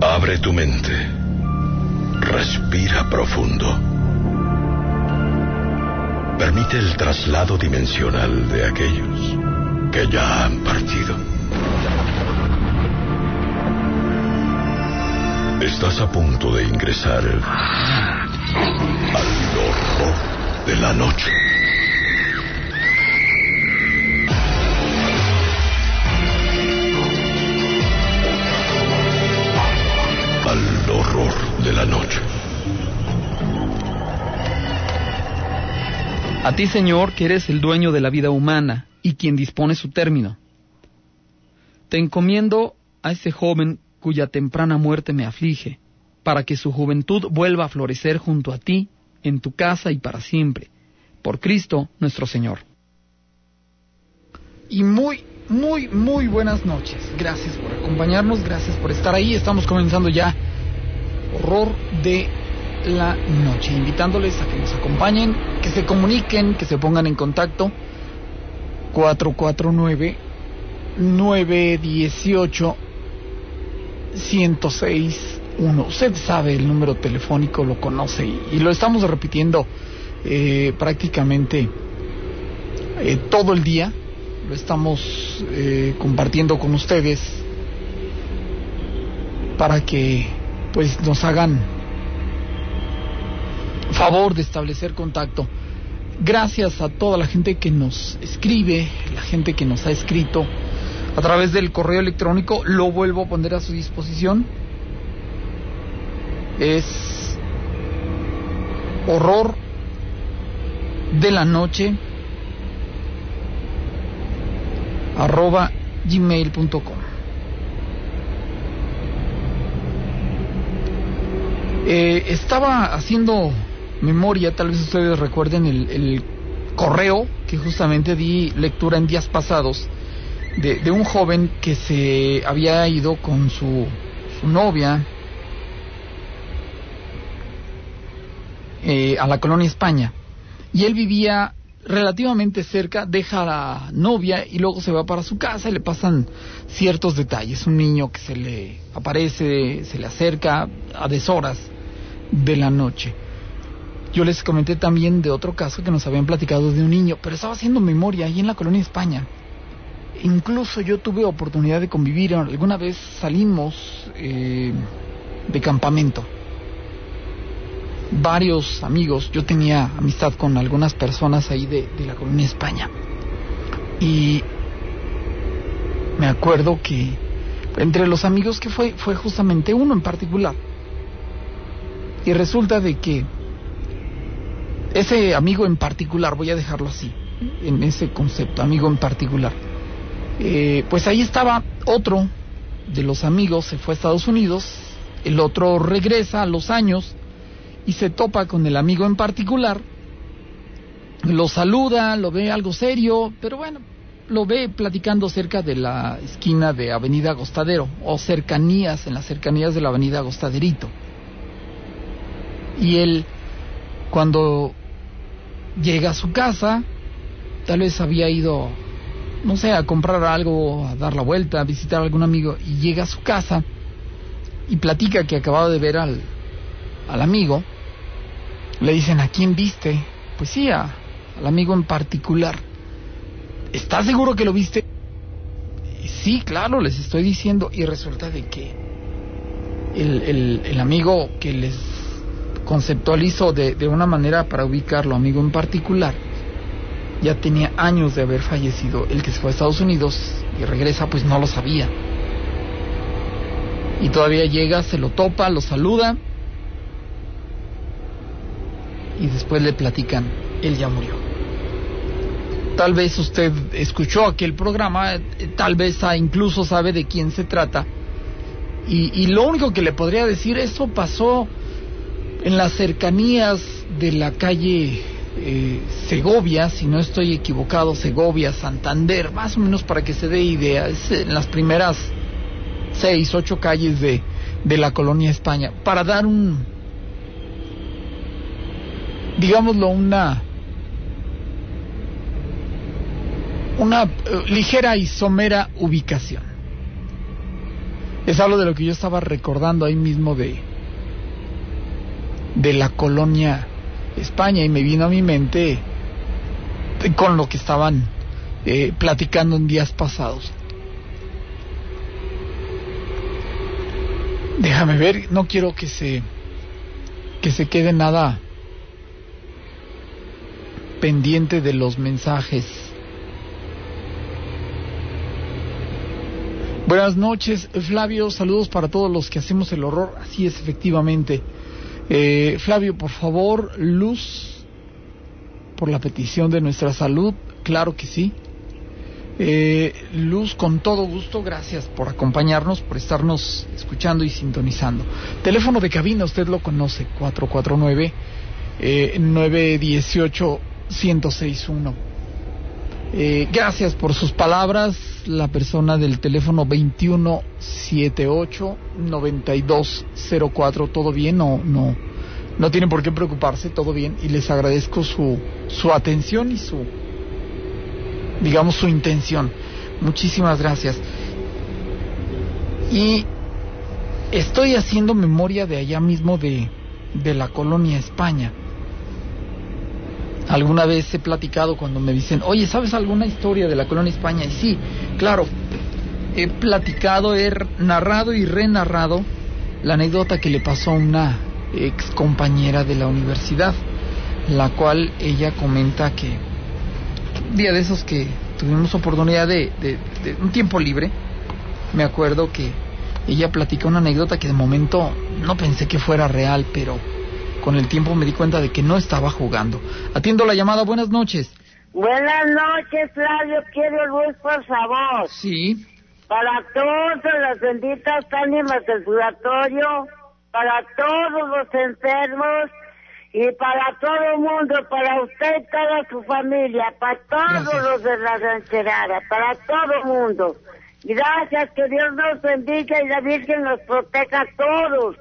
Abre tu mente. Respira profundo. Permite el traslado dimensional de aquellos que ya han partido. Estás a punto de ingresar al horror de la noche. De la noche. A ti, Señor, que eres el dueño de la vida humana y quien dispone su término. Te encomiendo a ese joven cuya temprana muerte me aflige, para que su juventud vuelva a florecer junto a ti, en tu casa y para siempre, por Cristo nuestro Señor. Y muy, muy, muy buenas noches. Gracias por acompañarnos, gracias por estar ahí. Estamos comenzando ya Horror de la Noche, invitándoles a que nos acompañen, que se comuniquen, que se pongan en contacto. 449 918 1061. Usted sabe el número telefónico, lo conoce y, lo estamos repitiendo eh, prácticamente eh, todo el día. Lo estamos eh, compartiendo con ustedes para que pues nos hagan favor de establecer contacto. Gracias a toda la gente que nos escribe, la gente que nos ha escrito a través del correo electrónico, lo vuelvo a poner a su disposición. Es horror de la noche arroba gmail.com Eh, estaba haciendo memoria, tal vez ustedes recuerden el, correo que justamente di lectura en días pasados de, un joven que se había ido con su, novia eh, a la colonia España y él vivía relativamente cerca, deja a la novia y luego se va para su casa y le pasan ciertos detalles. Un niño que se le aparece, se le acerca a deshoras de la noche. Yo les comenté también de otro caso que nos habían platicado de un niño, pero estaba haciendo memoria ahí en la colonia España. Incluso yo tuve oportunidad de convivir, alguna vez salimos eh, de campamento. Varios amigos, yo tenía amistad con algunas personas ahí de, de la colonia España. Y me acuerdo que entre los amigos que fue, fue justamente uno en particular y resulta de que ese amigo en particular, voy a dejarlo así, en ese concepto, amigo en particular, eh, pues ahí estaba otro de los amigos, se fue a Estados Unidos, el otro regresa a los años y se topa con el amigo en particular, lo saluda, lo ve algo serio, pero bueno, lo ve platicando cerca de la esquina de Avenida Agostadero o cercanías, en las cercanías de la Avenida Agostaderito. Y él, cuando llega a su casa, tal vez había ido, no sé, a comprar algo, a dar la vuelta, a visitar a algún amigo, y llega a su casa y platica que acababa de ver al, al amigo. Le dicen, ¿a quién viste? Pues sí, al amigo en particular. ¿Estás seguro que lo viste? Sí, claro, les estoy diciendo. Y resulta de que el, el amigo que les conceptualizo de, de una manera para ubicarlo, amigo en particular, ya tenía años de haber fallecido. El que se fue a Estados Unidos y regresa, pues no lo sabía. Y todavía llega, se lo topa, lo saluda. Y después le platican, él ya murió. Tal vez usted escuchó aquel programa, eh, tal vez incluso sabe de quién se trata. Y, lo único que le podría decir, eso pasó en las cercanías de la calle eh, Segovia, si no estoy equivocado, Segovia, Santander, más o menos para que se dé idea, es en las primeras seis, ocho calles de, de la colonia España, para dar un, digámoslo, una una eh, ligera y somera ubicación. Es algo de lo que yo estaba recordando ahí mismo de, de la colonia España y me vino a mi mente con lo que estaban eh, platicando en días pasados. Déjame ver, no quiero que se que se quede nada pendiente de los mensajes Buenas noches, Flavio. Saludos para todos los que hacemos el horror. Así es, efectivamente. Eh, Flavio, por favor, luz por la petición de nuestra salud. Claro que sí. Eh, luz, con todo gusto, gracias por acompañarnos, por estarnos escuchando y sintonizando. Teléfono de cabina, usted lo conoce, 449 eh, 918 1061. Eh, gracias por sus palabras, la persona del teléfono 2178-9204. ¿Todo bien? No, no, no tienen por qué preocuparse, todo bien. Y les agradezco su, su atención y su, digamos, su intención. Muchísimas gracias. Y estoy haciendo memoria de allá mismo de, de la colonia España Alguna vez he platicado cuando me dicen, oye, ¿sabes alguna historia de la colonia España? Y sí, claro, he platicado, he narrado y renarrado la anécdota que le pasó a una ex compañera de la universidad, la cual ella comenta que un día de esos que tuvimos oportunidad de, de, de un tiempo libre, me acuerdo que ella platica una anécdota que de momento no pensé que fuera real, pero con el tiempo me di cuenta de que no estaba jugando. Atiendo la llamada, buenas noches. Buenas noches, Flavio. Quiero luz, por favor. Sí. Para todas las benditas ánimas del purgatorio, para todos los enfermos y para todo el mundo, para usted y toda su familia, para todos los de la rancherada, para todo el mundo. Gracias, que Dios nos bendiga y la Virgen nos proteja a todos.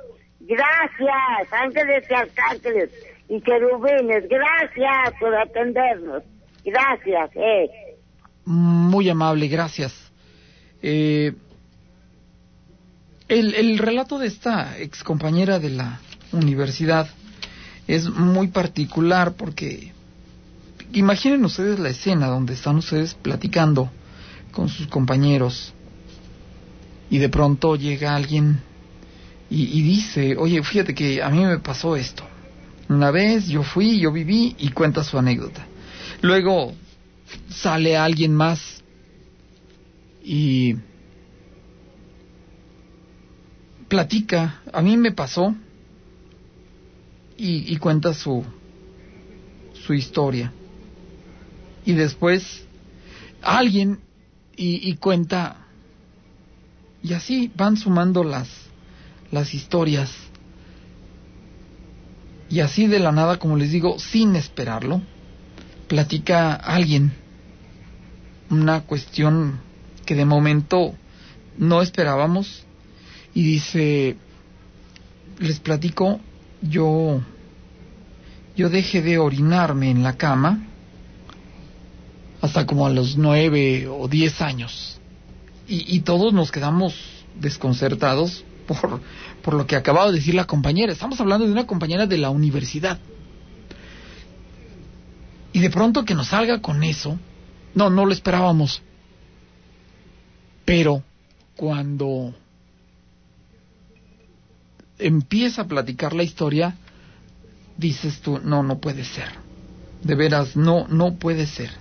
Gracias, ángeles y arcángeles y querubines, gracias por atendernos. Gracias, eh. Muy amable, gracias. Eh, el, el relato de esta ex compañera de la universidad es muy particular porque imaginen ustedes la escena donde están ustedes platicando con sus compañeros y de pronto llega alguien y, dice, oye, fíjate que a mí me pasó esto. Una vez yo fui, yo viví y cuenta su anécdota. Luego sale alguien más y platica, a mí me pasó y, cuenta su, su historia. Y después alguien y, y cuenta, y así van sumando las, las historias. Y así de la nada, como les digo, sin esperarlo, platica alguien una cuestión que de momento no esperábamos y dice, les platico, yo yo dejé de orinarme en la cama hasta como a los nueve o diez años. Y, y todos nos quedamos desconcertados por, por lo que acababa de decir la compañera. Estamos hablando de una compañera de la universidad. Y de pronto que nos salga con eso, no, no lo esperábamos. Pero cuando empieza a platicar la historia, dices tú, no, no puede ser. De veras, no, no puede ser.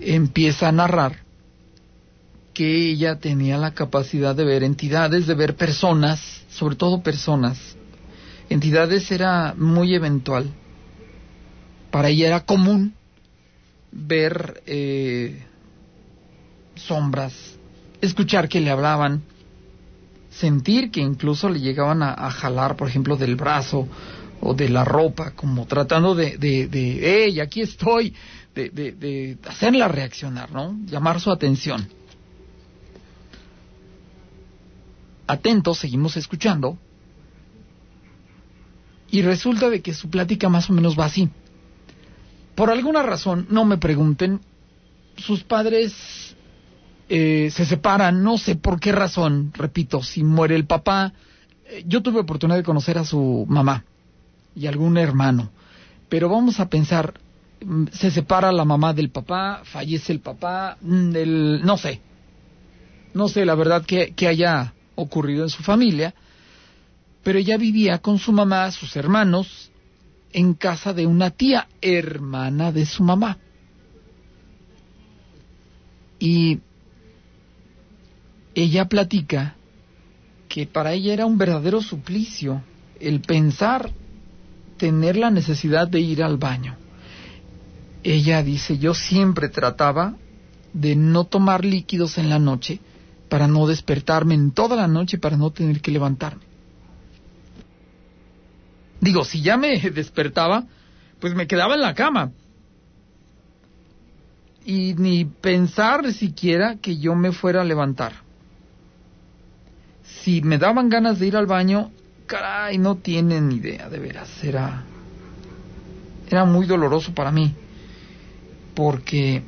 Empieza a narrar que ella tenía la capacidad de ver entidades, de ver personas, sobre todo personas. Entidades era muy eventual. Para ella era común ver eh, sombras, escuchar que le hablaban, sentir que incluso le llegaban a, jalar, por ejemplo, del brazo o de la ropa, como tratando de, de, de hey, aquí estoy, de, de, de hacerla reaccionar, ¿no? Llamar su atención. Atentos, seguimos escuchando. Y resulta de que su plática más o menos va así. Por alguna razón, no me pregunten, sus padres eh, se separan, no sé por qué razón, repito, si muere el papá, eh, yo tuve oportunidad de conocer a su mamá y algún hermano, pero vamos a pensar, mm, se separa la mamá del papá, fallece el papá, mm, no sé, no sé la verdad que, que haya ocurrido en su familia, pero ella vivía con su mamá, sus hermanos, en casa de una tía hermana de su mamá. Y ella platica que para ella era un verdadero suplicio el pensar tener la necesidad de ir al baño. Ella dice, yo siempre trataba de no tomar líquidos en la noche para no despertarme en toda la noche para no tener que levantarme. Digo, si ya me despertaba, pues me quedaba en la cama. Y ni pensar siquiera que yo me fuera a levantar si me daban ganas de ir al baño, caray, no tienen idea, de veras, era, era muy doloroso para mí, porque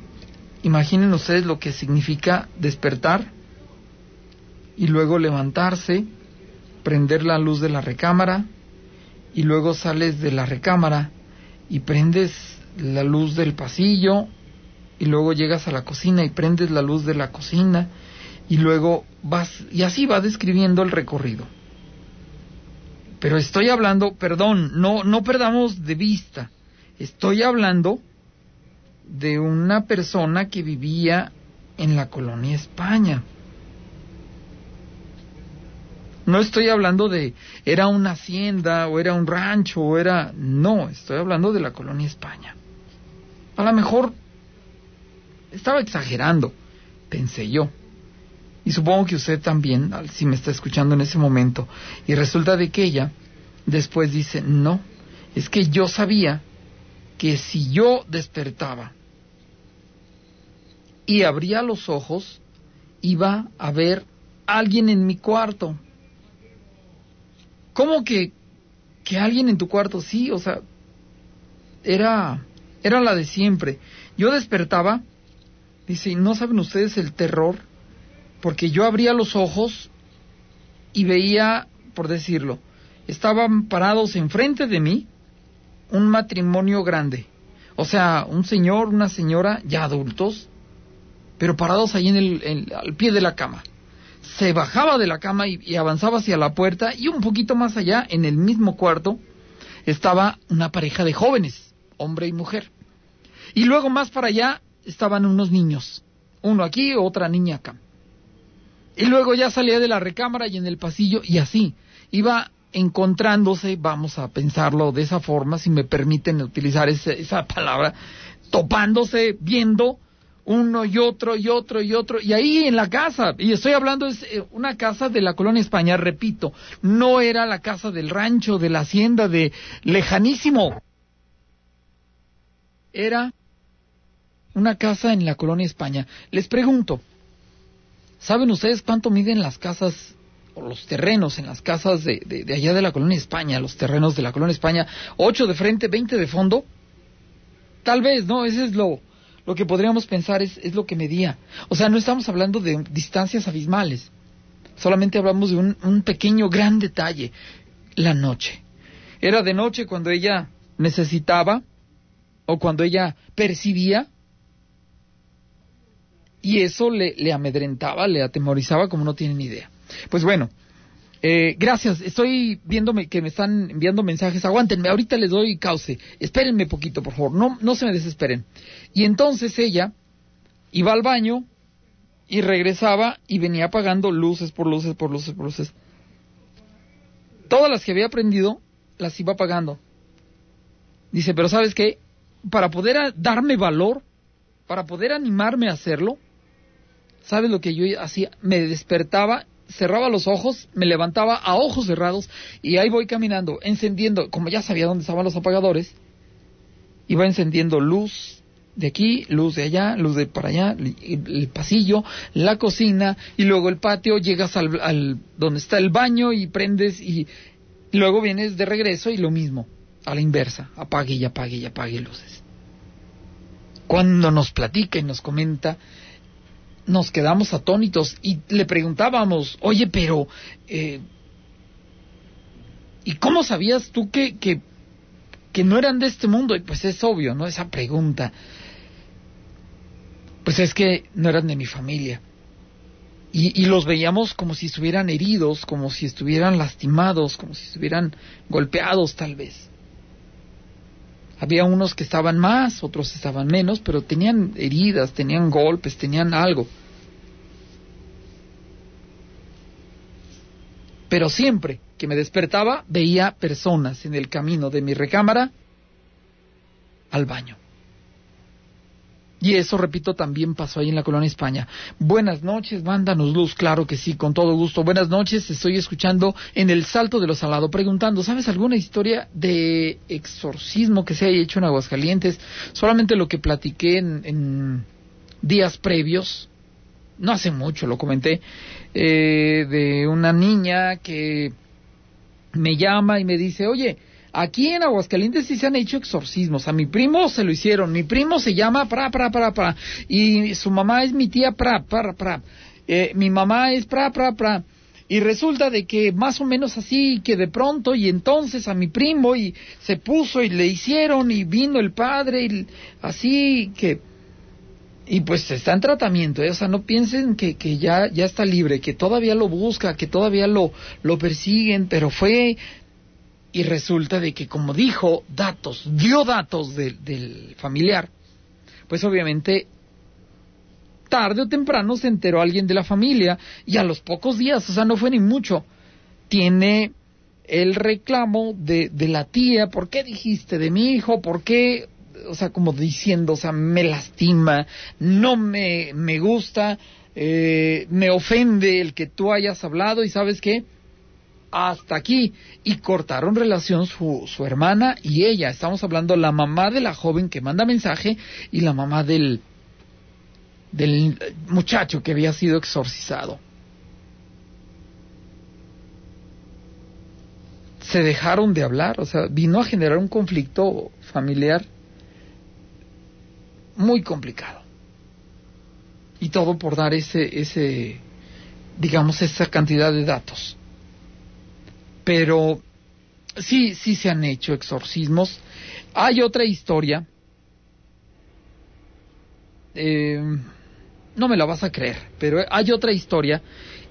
imaginen ustedes lo que significa despertar y luego levantarse, prender la luz de la recámara y luego sales de la recámara y prendes la luz del pasillo y luego llegas a la cocina y prendes la luz de la cocina y luego vas, y así va describiendo el recorrido. Pero estoy hablando, perdón, no, no perdamos de vista, estoy hablando de una persona que vivía en la colonia España. No estoy hablando de era una hacienda o era un rancho o era... No, estoy hablando de la colonia España. A lo mejor estaba exagerando, pensé yo. Y supongo que usted también, si me está escuchando en ese momento. Y resulta de que ella después dice, no, es que yo sabía que si yo despertaba y abría los ojos, iba a ver alguien en mi cuarto. ¿Cómo que, que alguien en tu cuarto? Sí, o sea, era, era la de siempre. Yo despertaba, dice, ¿no saben ustedes el terror porque yo abría los ojos y veía, por decirlo, estaban parados enfrente de mí un matrimonio grande, o sea, un señor, una señora ya adultos, pero parados ahí en el, al pie de la cama. Se bajaba de la cama y, avanzaba hacia la puerta y un poquito más allá, en el mismo cuarto, estaba una pareja de jóvenes, hombre y mujer. Y luego más para allá estaban unos niños, uno aquí, otra niña acá. Y luego ya salía de la recámara y en el pasillo y así. Iba encontrándose, vamos a pensarlo de esa forma, si me permiten utilizar esa, palabra, topándose, viendo uno y otro y otro y otro, y ahí en la casa, y estoy hablando de eh, una casa de la colonia España, repito, no era la casa del rancho, de la hacienda, de lejanísimo, era una casa en la colonia España. Les pregunto, ¿Saben ustedes cuánto miden las casas o los terrenos en las casas de, de, allá de la colonia España, los terrenos de la colonia España? ¿Ocho de frente, veinte de fondo? Tal vez, ¿no? Ese es lo, lo que podríamos pensar, es, es lo que medía. O sea, no estamos hablando de distancias abismales. Solamente hablamos de un, pequeño, gran detalle. La noche. Era de noche cuando ella necesitaba o cuando ella percibía y eso le, le amedrentaba, le atemorizaba como no tienen idea. Pues bueno, eh, gracias, estoy viéndome que me están enviando mensajes, aguántenme, ahorita les doy cauce, espérenme poquito, por favor, no, no se me desesperen. Y entonces ella iba al baño y regresaba y venía apagando luces por luces por luces por luces. Todas las que había aprendido las iba apagando. Dice, pero ¿sabes qué? Para poder darme valor, para poder animarme a hacerlo, ¿sabes lo que yo hacía? Me despertaba, cerraba los ojos, me levantaba a ojos cerrados y ahí voy caminando, encendiendo, como ya sabía dónde estaban los apagadores, iba encendiendo luz de aquí, luz de allá, luz de para allá, el, pasillo, la cocina y luego el patio, llegas al, donde está el baño y prendes y, y luego vienes de regreso y lo mismo, a la inversa, apague y apague y apague luces. Cuando nos platica y nos comenta, nos quedamos atónitos y le preguntábamos, oye, pero, eh, ¿y cómo sabías tú que, que, no eran de este mundo? Y pues es obvio, ¿no? Esa pregunta. Pues es que no eran de mi familia. Y, los veíamos como si estuvieran heridos, como si estuvieran lastimados, como si estuvieran golpeados tal vez. Había unos que estaban más, otros estaban menos, pero tenían heridas, tenían golpes, tenían algo. Pero siempre que me despertaba veía personas en el camino de mi recámara al baño. Y eso, repito, también pasó ahí en la colonia España. Buenas noches, mándanos luz, claro que sí, con todo gusto. Buenas noches, estoy escuchando en el Salto de los Salado preguntando, ¿sabes alguna historia de exorcismo que se haya hecho en Aguascalientes? Solamente lo que platiqué en, en días previos, no hace mucho lo comenté, eh, de una niña que me llama y me dice, oye, Aquí en Aguascalientes sí se han hecho exorcismos. A mi primo se lo hicieron. Mi primo se llama pra, pra, pra, pra. Y su mamá es mi tía pra, pra, pra. Eh, mi mamá es pra, pra, pra. Y resulta de que más o menos así, que de pronto, y entonces a mi primo, y se puso y le hicieron, y vino el padre, y así que. Y pues está en tratamiento, ¿eh? o sea, no piensen que, que ya, ya está libre, que todavía lo busca, que todavía lo, lo persiguen, pero fue y resulta de que como dijo datos, dio datos del familiar, pues obviamente tarde o temprano se enteró alguien de la familia y a los pocos días, o sea, no fue ni mucho, tiene el reclamo de, de la tía, ¿por qué dijiste de mi hijo? ¿Por qué? O sea, como diciendo, o sea, me lastima, no me, me gusta, eh, me ofende el que tú hayas hablado y sabes qué, hasta aquí y cortaron relación su, su hermana y ella. Estamos hablando la mamá de la joven que manda mensaje y la mamá del, del muchacho que había sido exorcizado. Se dejaron de hablar, o sea, vino a generar un conflicto familiar muy complicado. Y todo por dar ese, ese, digamos, esa cantidad de datos pero sí, sí se han hecho exorcismos. Hay otra historia, eh, no me la vas a creer, pero hay otra historia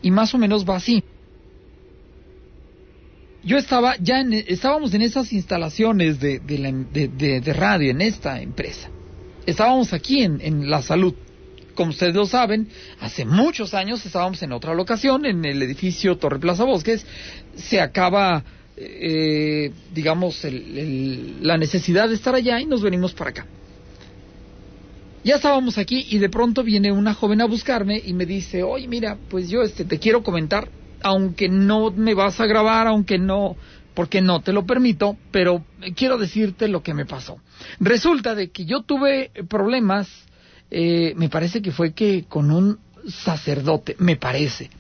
y más o menos va así. Yo estaba ya en, estábamos en esas instalaciones de, de, de, radio, en esta empresa. Estábamos aquí en, en La Salud como ustedes lo saben, hace muchos años estábamos en otra locación, en el edificio Torre Plaza Bosques, se acaba, eh, digamos, la necesidad de estar allá y nos venimos para acá. Ya estábamos aquí y de pronto viene una joven a buscarme y me dice, oye, mira, pues yo este, te quiero comentar, aunque no me vas a grabar, aunque no, porque no te lo permito, pero quiero decirte lo que me pasó. Resulta de que yo tuve problemas eh, me parece que fue que con un sacerdote, me parece.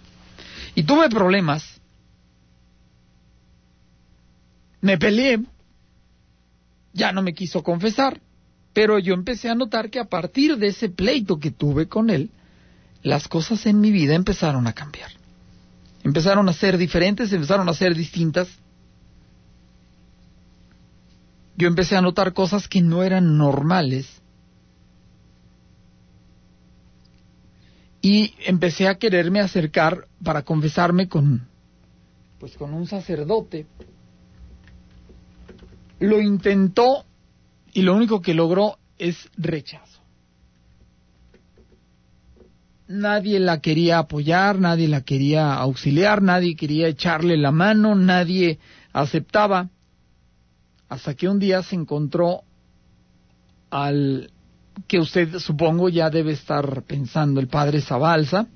Y tuve problemas. Me peleé. Ya no me quiso confesar. Pero yo empecé a notar que a partir de ese pleito que tuve con él, las cosas en mi vida empezaron a cambiar. Empezaron a ser diferentes, empezaron a ser distintas. Yo empecé a notar cosas que no eran normales y empecé a quererme acercar para confesarme con pues con un sacerdote. Lo intentó y lo único que logró es rechazo. Nadie la quería apoyar nadie la quería auxiliar nadie quería echarle la mano nadie aceptaba. Hasta que un día se encontró al que usted supongo ya debe estar pensando, el padre Zabalza,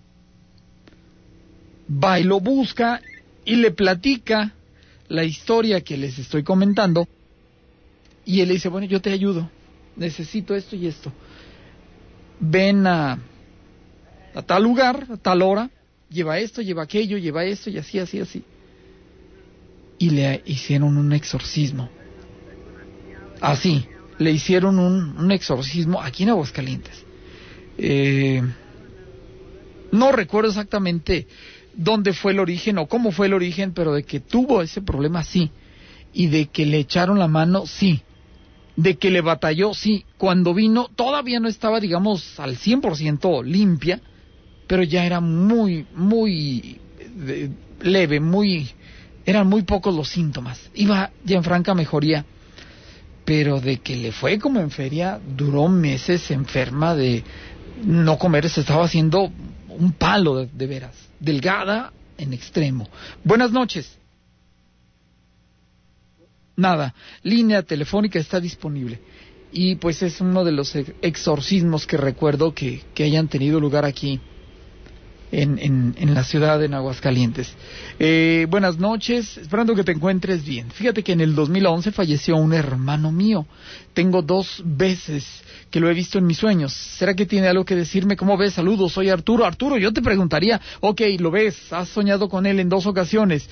va y lo busca y le platica la historia que les estoy comentando y él le dice, bueno, yo te ayudo, necesito esto y esto. Ven a, a tal lugar, a tal hora, lleva esto, lleva aquello, lleva esto y así, así, así. Y le hicieron un exorcismo. Así, le hicieron un, un exorcismo aquí en Aguascalientes. Eh, no recuerdo exactamente dónde fue el origen o cómo fue el origen, pero de que tuvo ese problema, sí. Y de que le echaron la mano, sí. De que le batalló, sí. Cuando vino, todavía no estaba, digamos, al 100% limpia, pero ya era muy, muy eh, leve, muy... Eran muy pocos los síntomas. Iba ya en franca mejoría. Pero de que le fue como en feria, duró meses enferma de no comer, se estaba haciendo un palo de veras delgada en extremo. Buenas noches. Nada, línea telefónica está disponible. Y pues es uno de los exorcismos que recuerdo que, que hayan tenido lugar aquí en, en, la ciudad de Aguascalientes. Eh, buenas noches, esperando que te encuentres bien. Fíjate que en el 2011 falleció un hermano mío. Tengo dos veces que lo he visto en mis sueños. ¿Será que tiene algo que decirme? ¿Cómo ves? Saludos, soy Arturo. Arturo, yo te preguntaría, ok, lo ves, has soñado con él en dos ocasiones.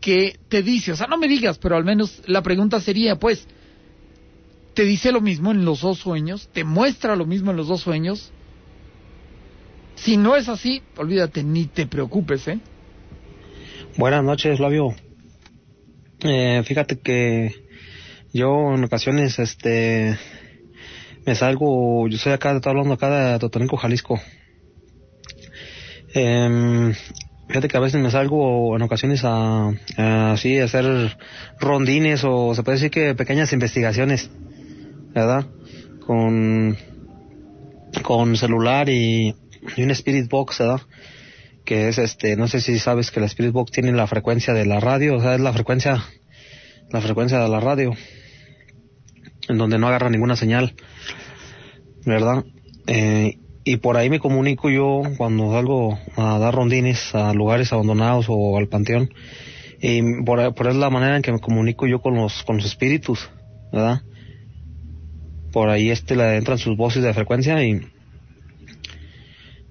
¿Qué te dice? O sea, no me digas, pero al menos la pregunta sería, pues, ¿te dice lo mismo en los dos sueños? ¿Te muestra lo mismo en los dos sueños? Si no es así, olvídate, ni te preocupes, ¿eh? Buenas noches, Flavio. Eh, fíjate que yo en ocasiones, este, me salgo, yo soy acá, estoy hablando acá de Totonilco, Jalisco. Eh, fíjate que a veces me salgo en ocasiones a, a hacer rondines o se puede decir que pequeñas investigaciones, ¿verdad? Con, con celular y, y un Spirit Box, ¿verdad? Que es este, no sé si sabes que la Spirit Box tiene la frecuencia de la radio, o sea, es la frecuencia, la frecuencia de la radio, en donde no agarra ninguna señal, ¿verdad? Eh, y por ahí me comunico yo cuando salgo a dar rondines a lugares abandonados o al panteón, y por, por es la manera en que me comunico yo con los, con los espíritus, ¿verdad? Por ahí este le entran sus voces de frecuencia y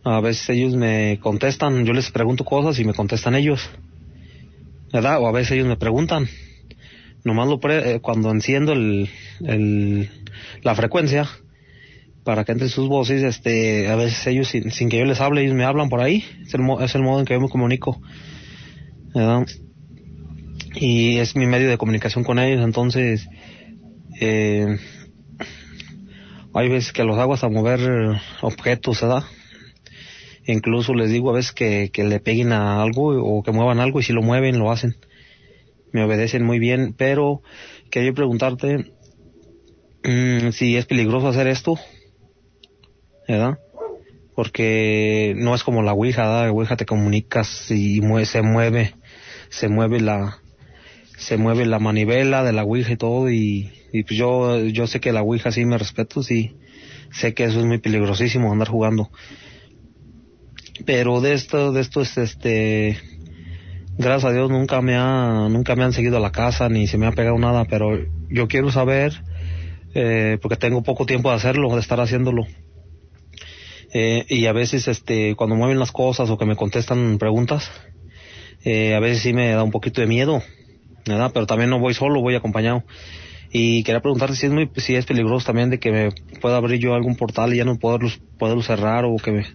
a veces ellos me contestan, yo les pregunto cosas y me contestan ellos. ¿Verdad? O a veces ellos me preguntan. Nomás lo pre eh, cuando enciendo el, la frecuencia para que entren sus voces, este, a veces ellos sin, sin que yo les hable, ellos me hablan por ahí. Es el, es el modo en que yo me comunico. ¿verdad? Y es mi medio de comunicación con ellos, entonces, eh, hay veces que los hago hasta mover objetos, ¿verdad? Incluso les digo a veces que, que le peguen a algo o que muevan algo y si lo mueven lo hacen. Me obedecen muy bien, pero quería preguntarte mmm, si es peligroso hacer esto, ¿verdad? Porque no es como la Ouija. La Ouija te comunicas y mueve, se mueve, se mueve la, se mueve la manivela de la Ouija y todo y, y pues yo, yo sé que la Ouija sí me respeto, sí, sé que eso es muy peligrosísimo andar jugando pero de esto de esto es este gracias a Dios nunca me ha nunca me han seguido a la casa ni se me ha pegado nada pero yo quiero saber eh, porque tengo poco tiempo de hacerlo de estar haciéndolo eh, y a veces este cuando mueven las cosas o que me contestan preguntas eh, a veces sí me da un poquito de miedo ¿verdad? pero también no voy solo voy acompañado y quería preguntarte si es muy si es peligroso también de que me pueda abrir yo algún portal y ya no poderlo, poderlo cerrar o que me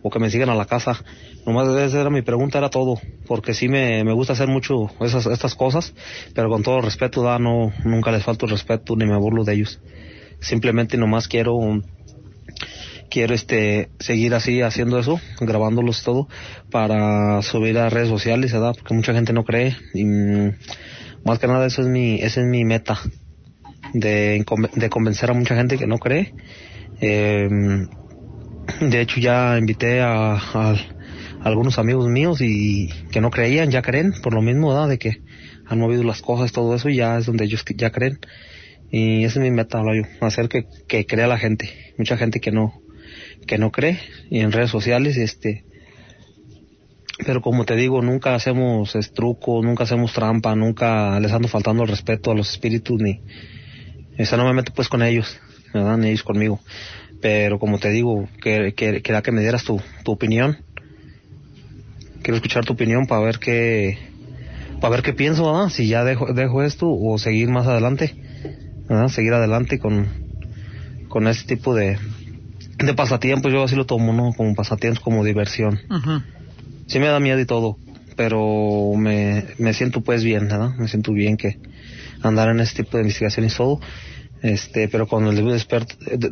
o que me sigan a la casa. Nomás esa era mi pregunta era todo porque sí me, me gusta hacer mucho esas estas cosas pero con todo respeto da no nunca les falto respeto ni me burlo de ellos. Simplemente nomás quiero quiero este seguir así haciendo eso grabándolos todo para subir a redes sociales verdad porque mucha gente no cree y mm, más que nada eso es mi esa es mi meta de, de convencer a mucha gente que no cree. Eh, de hecho ya invité a, algunos amigos míos y que no creían, ya creen, por lo mismo. De que han movido las cosas, todo eso, ya es donde ellos ya creen. Y esa es mi meta, yo, hacer que, que crea la gente. Mucha gente que no, que no cree, y en redes sociales, este, pero como te digo, nunca hacemos estruco, nunca hacemos trampa, nunca les ando faltando el respeto a los espíritus, ni, esa no me meto pues con ellos, ¿verdad? Ni ellos conmigo. Pero como te digo, que, que, que, que me dieras tu, tu opinión. Quiero escuchar tu opinión para ver qué, para ver qué pienso, ¿verdad? Si ya dejo, dejo esto o seguir más adelante, ¿verdad? Seguir adelante con, con este tipo de, de pasatiempos, yo así lo tomo, ¿no? Como pasatiempos, como diversión. Sí me da miedo y todo, pero me, me siento pues bien, ¿verdad? Me siento bien que andar en este tipo de investigación y todo, este, pero con el debido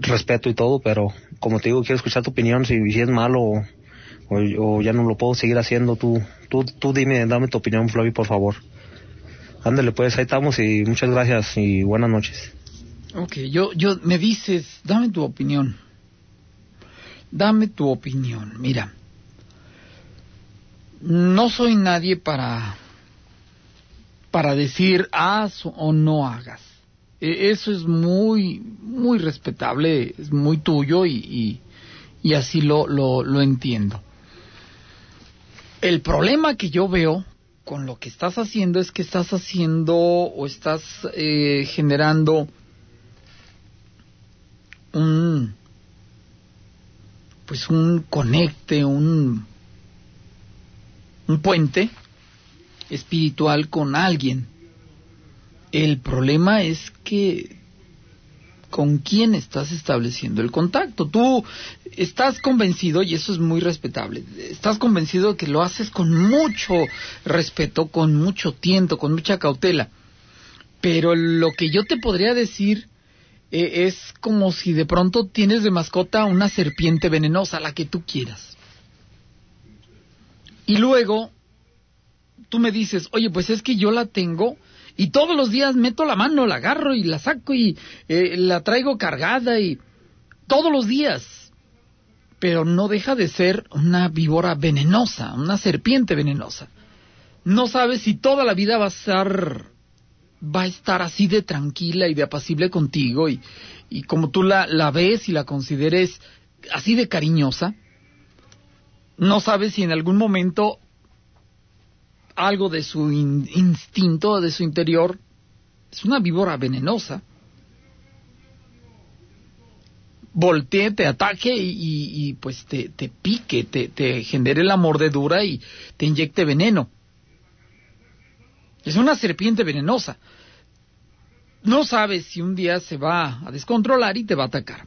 respeto y todo, pero como te digo, quiero escuchar tu opinión, si, es malo o, o, ya no lo puedo seguir haciendo, tú, tú, tú dime, dame tu opinión, Flavio, por favor. Ándale, pues ahí estamos y muchas gracias y buenas noches. Ok, yo, yo, me dices, dame tu opinión. Dame tu opinión. Mira, no soy nadie para para decir haz o no hagas. E, eso es muy muy respetable, es muy tuyo y, y, así lo, lo, lo entiendo. El problema que yo veo con lo que estás haciendo es que estás haciendo o estás eh, generando un pues un conecte, un un puente espiritual con alguien. El problema es que con quién estás estableciendo el contacto. Tú estás convencido, y eso es muy respetable, estás convencido de que lo haces con mucho respeto, con mucho tiento, con mucha cautela. Pero lo que yo te podría decir eh, es como si de pronto tienes de mascota una serpiente venenosa, la que tú quieras. Y luego tú me dices, oye, pues es que yo la tengo y todos los días meto la mano, la agarro y la saco y eh, la traigo cargada y todos los días. Pero no deja de ser una víbora venenosa, una serpiente venenosa. No sabes si toda la vida va a estar, va a estar así de tranquila y de apacible contigo y, y como tú la, la ves y la consideres así de cariñosa. No sabes si en algún momento algo de su instinto, de su interior, es una víbora venenosa. Voltee, te ataque y, pues te, pique, te, te genere la mordedura y te inyecte veneno. Es una serpiente venenosa. No sabes si un día se va a descontrolar y te va a atacar.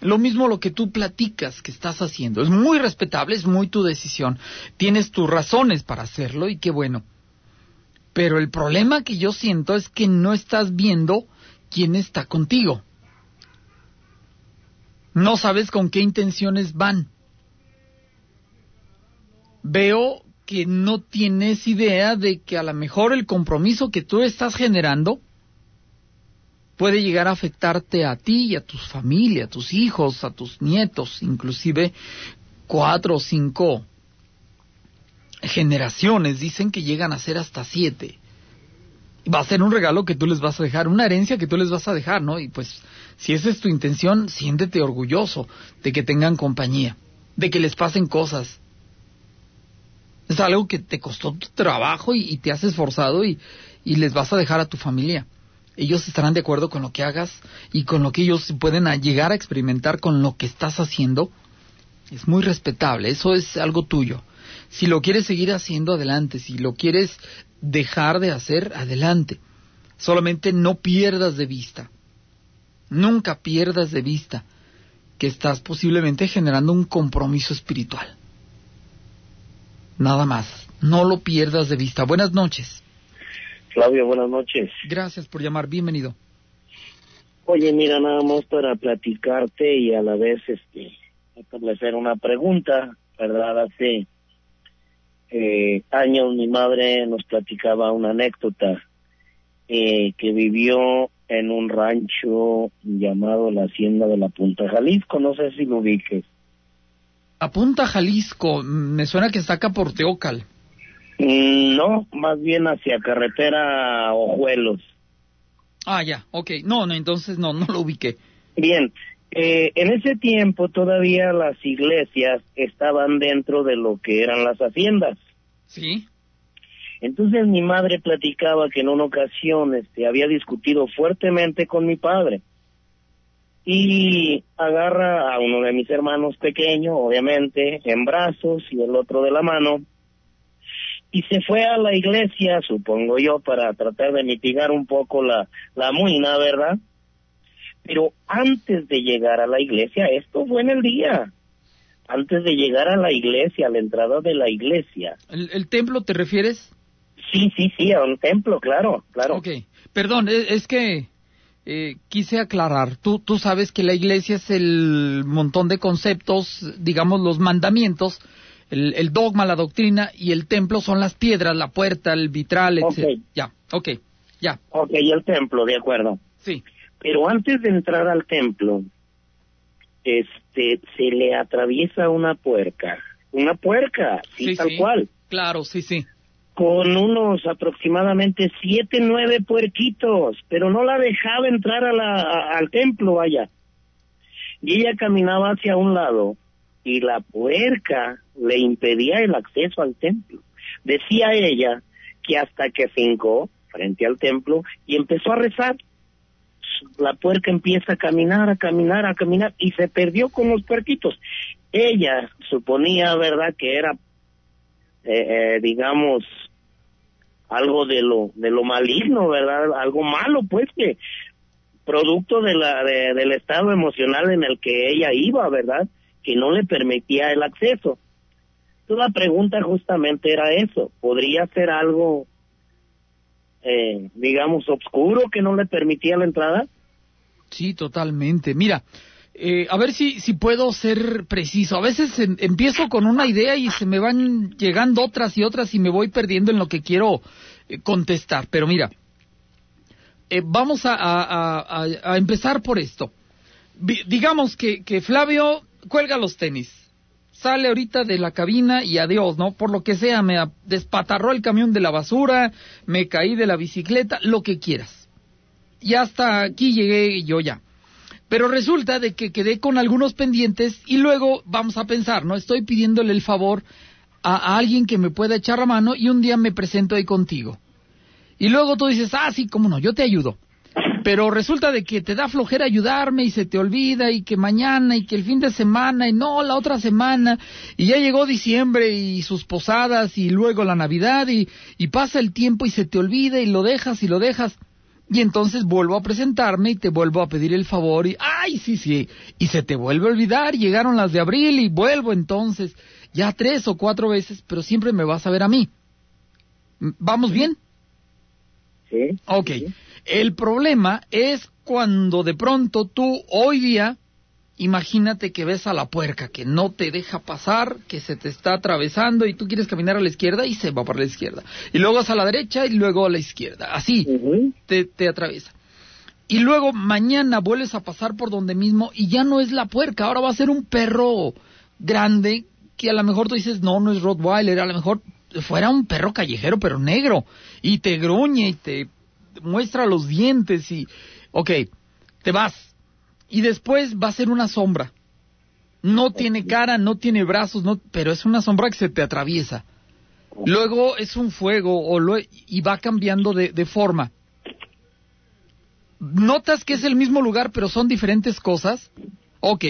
Lo mismo lo que tú platicas que estás haciendo. Es muy respetable, es muy tu decisión. Tienes tus razones para hacerlo y qué bueno. Pero el problema que yo siento es que no estás viendo quién está contigo. No sabes con qué intenciones van. Veo que no tienes idea de que a lo mejor el compromiso que tú estás generando puede llegar a afectarte a ti y a tu familia, a tus hijos, a tus nietos, inclusive cuatro o cinco generaciones, dicen que llegan a ser hasta siete. Va a ser un regalo que tú les vas a dejar, una herencia que tú les vas a dejar, ¿no? Y pues, si esa es tu intención, siéntete orgulloso de que tengan compañía, de que les pasen cosas. Es algo que te costó tu trabajo y, te has esforzado y les vas a dejar a tu familia ellos estarán de acuerdo con lo que hagas y con lo que ellos pueden llegar a experimentar con lo que estás haciendo, es muy respetable, eso es algo tuyo. Si lo quieres seguir haciendo, adelante, si lo quieres dejar de hacer, adelante. Solamente no pierdas de vista, nunca pierdas de vista que estás posiblemente generando un compromiso espiritual. Nada más, no lo pierdas de vista. Buenas noches. Flavio, buenas noches. Gracias por llamar, bienvenido. Oye, mira, nada más para platicarte y a la vez este establecer una pregunta, ¿verdad? Hace eh, años mi madre nos platicaba una anécdota eh, que vivió en un rancho llamado la Hacienda de la Punta Jalisco, no sé si lo ubiques. La Punta Jalisco, me suena que está acá por Teócal. Mm, no, más bien hacia carretera Ojuelos. Ah, ya, ok. No, no, entonces no, no lo ubiqué. Bien, eh, en ese tiempo todavía las iglesias estaban dentro de lo que eran las haciendas. Sí. Entonces mi madre platicaba que en una ocasión este, había discutido fuertemente con mi padre y agarra a uno de mis hermanos pequeño, obviamente, en brazos y el otro de la mano y se fue a la iglesia, supongo yo, para tratar de mitigar un poco la, la muina, ¿verdad? Pero antes de llegar a la iglesia, esto fue en el día, antes de llegar a la iglesia, a la entrada de la iglesia. ¿El, templo te refieres? Sí, sí, sí, a un templo, claro, claro. Ok, perdón, e, es, que eh, quise aclarar, tú, tú sabes que la iglesia es el montón de conceptos, digamos los mandamientos, el, dogma, la doctrina y el templo son las piedras, la puerta, el vitral, etc. Ya, ok, ya. Ok, y el templo, de acuerdo. Sí. Pero antes de entrar al templo, este, se le atraviesa una puerca. Una puerca, sí, tal cual. Claro, sí, sí. Con unos aproximadamente siete, nueve puerquitos, pero no la dejaba entrar a la, al templo, vaya. Y ella caminaba hacia un lado y la puerca le impedía el acceso al templo. Decía ella que hasta que fincó frente al templo y empezó a rezar, la puerca empieza a caminar, a caminar, a caminar y se perdió con los puerquitos. Ella suponía, ¿verdad?, que era, eh, eh, digamos, algo de lo, de lo maligno, ¿verdad? Algo malo, pues, que producto de la, del estado emocional en el que ella iba, ¿verdad? Que no le permitía el acceso. Entonces la pregunta justamente era eso, ¿podría ser algo, eh, digamos, oscuro que no le permitía la entrada? Sí, totalmente. Mira, eh, a ver si, si puedo ser preciso. A veces em, empiezo con una idea y se me van llegando otras y otras y me voy perdiendo en lo que quiero eh, contestar. Pero mira, vamos a, a, a, empezar por esto. digamos que, que Flavio cuelga los tenis. Sale ahorita de la cabina y adiós, ¿no? Por lo que sea, me despatarró el camión de la basura, me caí de la bicicleta, lo que quieras. Y hasta aquí llegué yo ya. Pero resulta de que quedé con algunos pendientes y luego vamos a pensar, ¿no? Estoy pidiéndole el favor a, a, alguien que me pueda echar la mano y un día me presento ahí contigo. Y luego tú dices, ah, sí, cómo no, yo te ayudo. Pero resulta de que te da flojera ayudarme y se te olvida y que mañana y que el fin de semana y no la otra semana y ya llegó diciembre y sus posadas y luego la Navidad y, y pasa el tiempo y se te olvida y lo dejas y lo dejas. Y entonces vuelvo a presentarme y te vuelvo a pedir el favor y, ay, sí, sí, y se te vuelve a olvidar, llegaron las de abril y vuelvo entonces, ya tres o cuatro veces, pero siempre me vas a ver a mí. ¿Vamos bien? Sí. Ok. El problema es cuando de pronto tú hoy día, imagínate que ves a la puerca que no te deja pasar, que se te está atravesando y tú quieres caminar a la izquierda y se va para la izquierda. Y luego a la derecha y luego a la izquierda. Así te, te atraviesa. Y luego mañana vuelves a pasar por donde mismo y ya no es la puerca, ahora va a ser un perro grande que a lo mejor tú dices, no, no es Rottweiler, a lo mejor fuera un perro callejero pero negro y te gruñe y te muestra los dientes y, ok, te vas. Y después va a ser una sombra. No tiene cara, no tiene brazos, no, pero es una sombra que se te atraviesa. Luego es un fuego o lo, y va cambiando de, de forma. ¿Notas que es el mismo lugar pero son diferentes cosas? Ok.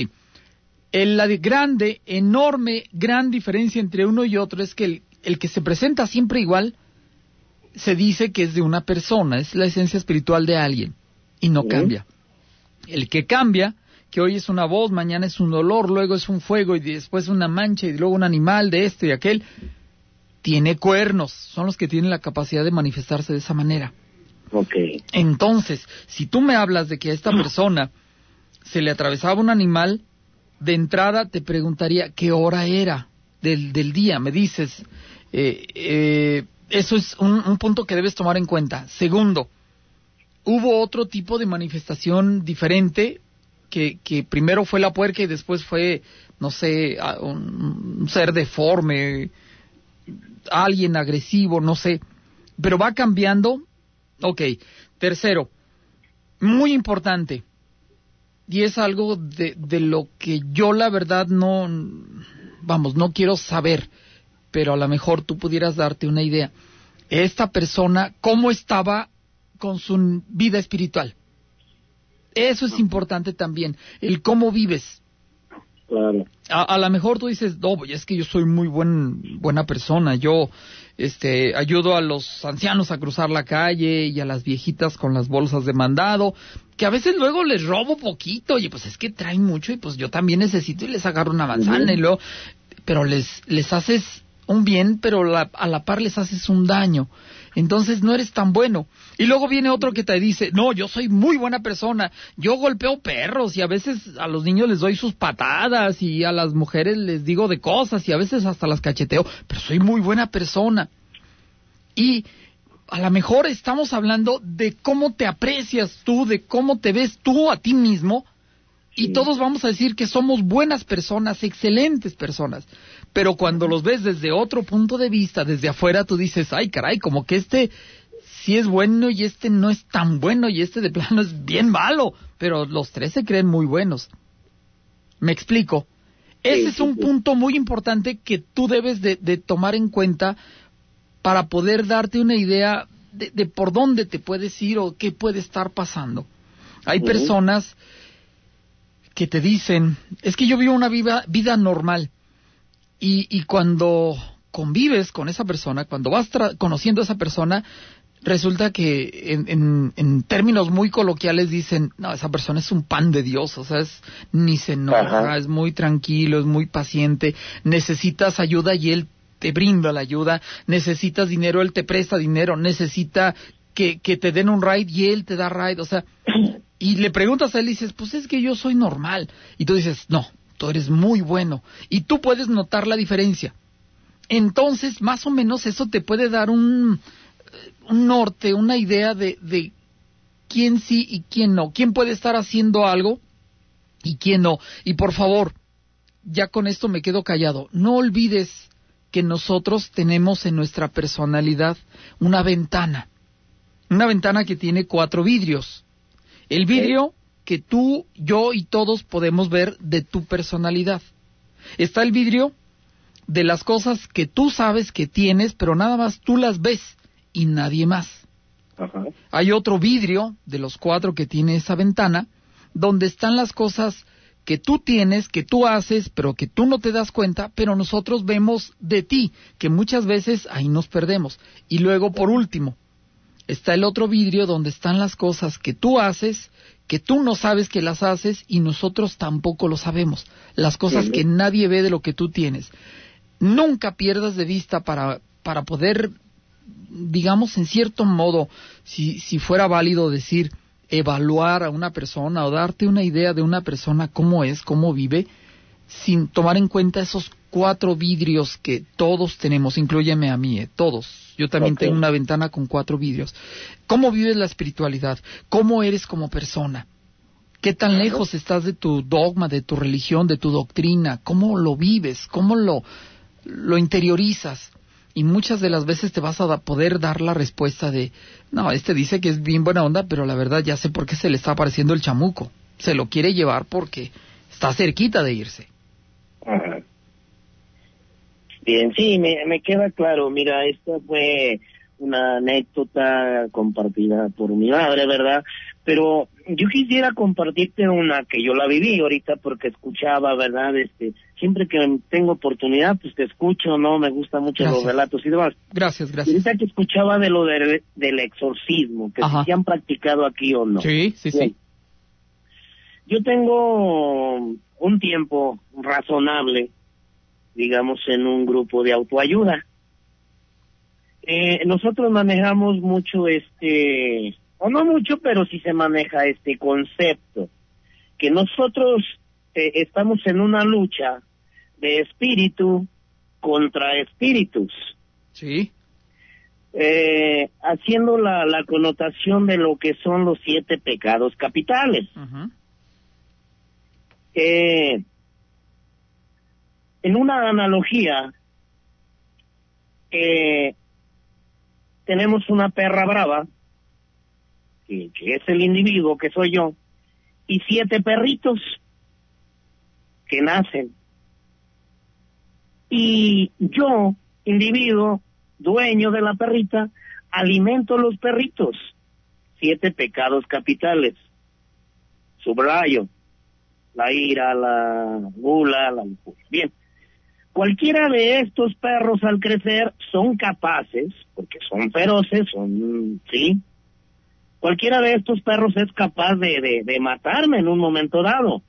El, la grande, enorme, gran diferencia entre uno y otro es que el, el que se presenta siempre igual se dice que es de una persona, es la esencia espiritual de alguien y no cambia. El que cambia, que hoy es una voz, mañana es un dolor, luego es un fuego y después una mancha y luego un animal de este y aquel, tiene cuernos, son los que tienen la capacidad de manifestarse de esa manera. Okay. Entonces, si tú me hablas de que a esta persona se le atravesaba un animal, de entrada te preguntaría qué hora era del, del día. Me dices, eh, eh, eso es un, punto que debes tomar en cuenta. Segundo, hubo otro tipo de manifestación diferente que, que primero fue la puerca y después fue, no sé, un, ser deforme, alguien agresivo, no sé. Pero va cambiando. Ok. Tercero, Muy importante. Y es algo de, de lo que yo la verdad no, vamos, no quiero saber, pero a lo mejor tú pudieras darte una idea. Esta persona, ¿cómo estaba con su vida espiritual? Eso es importante también, el cómo vives. Claro. A, lo mejor tú dices, no, pues es que yo soy muy buen, buena persona, yo este, ayudo a los ancianos a cruzar la calle y a las viejitas con las bolsas de mandado, que a veces luego les robo poquito, y pues es que traen mucho y pues yo también necesito y les agarro una manzana y luego, pero les, les haces un bien, pero a la par les haces un daño entonces no eres tan bueno. Y luego viene otro que te dice, no, yo soy muy buena persona, yo golpeo perros y a veces a los niños les doy sus patadas y a las mujeres les digo de cosas y a veces hasta las cacheteo, pero soy muy buena persona. Y a lo mejor estamos hablando de cómo te aprecias tú, de cómo te ves tú a ti mismo, y todos vamos a decir que somos buenas personas, excelentes personas. Pero cuando los ves desde otro punto de vista, desde afuera, tú dices, ay caray, como que este sí es bueno y este no es tan bueno y este de plano es bien malo. Pero los tres se creen muy buenos. ¿Me explico? Ese es un punto muy importante que tú debes de, tomar en cuenta para poder darte una idea de, por dónde te puedes ir o qué puede estar pasando. Hay personas que te dicen, es que yo vivo una vida, vida normal. Y, y cuando convives con esa persona, cuando vas conociendo a esa persona, resulta que en, en, términos muy coloquiales dicen, no, esa persona es un pan de Dios, o sea, es, ni se enoja, es muy tranquilo, es muy paciente, necesitas ayuda y él te brinda la ayuda, necesitas dinero, él te presta dinero, necesita que, que te den un ride y él te da ride, o sea, y le preguntas a él y dices, pues es que yo soy normal, y tú dices, no, tú eres muy bueno y tú puedes notar la diferencia. Entonces, más o menos eso te puede dar un, un norte, una idea de, de quién sí y quién no, quién puede estar haciendo algo y quién no. Y por favor, ya con esto me quedo callado, no olvides que nosotros tenemos en nuestra personalidad una ventana, una ventana que tiene cuatro vidrios. El vidrio que tú, yo y todos podemos ver de tu personalidad. Está el vidrio de las cosas que tú sabes que tienes, pero nada más tú las ves y nadie más. Hay otro vidrio de los cuatro que tiene esa ventana, donde están las cosas que tú tienes, que tú haces, pero que tú no te das cuenta, pero nosotros vemos de ti, que muchas veces ahí nos perdemos. Y luego, por último, está el otro vidrio donde están las cosas que tú haces, que tú no sabes que las haces y nosotros tampoco lo sabemos. Las cosas que nadie ve de lo que tú tienes. Nunca pierdas de vista para, para poder, digamos, en cierto modo, si, si fuera válido decir, evaluar a una persona o darte una idea de una persona cómo es, cómo vive, sin tomar en cuenta esos cuatro vidrios que todos tenemos, incluyeme a mí, eh, todos yo también tengo una ventana con cuatro vidrios. ¿Cómo vives la espiritualidad? ¿Cómo eres como persona? ¿Qué tan lejos estás de tu dogma, de tu religión, de tu doctrina? ¿Cómo lo vives? ¿Cómo lo, lo interiorizas? Y muchas de las veces te vas a poder dar la respuesta de, no, este dice que es bien buena onda, pero la verdad ya sé por qué se le está apareciendo el chamuco. Se lo quiere llevar porque está cerquita de irse. Bien, sí, me, me queda claro. Mira, esta fue una anécdota compartida por mi madre, ¿verdad? Pero yo quisiera compartirte una que yo la viví ahorita porque escuchaba, ¿verdad? Este, siempre que tengo oportunidad, pues te escucho, ¿no? Me gustan mucho los relatos y demás. Gracias, gracias. ahorita que escuchaba de lo del exorcismo, que si se han practicado aquí o no. Sí, sí, sí. Yo tengo un tiempo razonable digamos, en un grupo de autoayuda. Eh, nosotros manejamos mucho este, o no mucho, pero sí se maneja este concepto, que nosotros eh, estamos en una lucha de espíritu contra espíritus. Sí. Eh, haciendo la, la connotación de lo que son los siete pecados capitales. eh, en una analogía, tenemos una perra brava que, que es el individuo que soy yo, y siete perritos que nacen. Y yo, individuo, dueño de la perrita, alimento los perritos. Siete pecados capitales. Subrayo. La ira, la gula, la lujuria. Bien. Cualquiera de estos perros al crecer son capaces, porque son feroces, son, sí. Cualquiera de estos perros es capaz de, de, de matarme en un momento dado.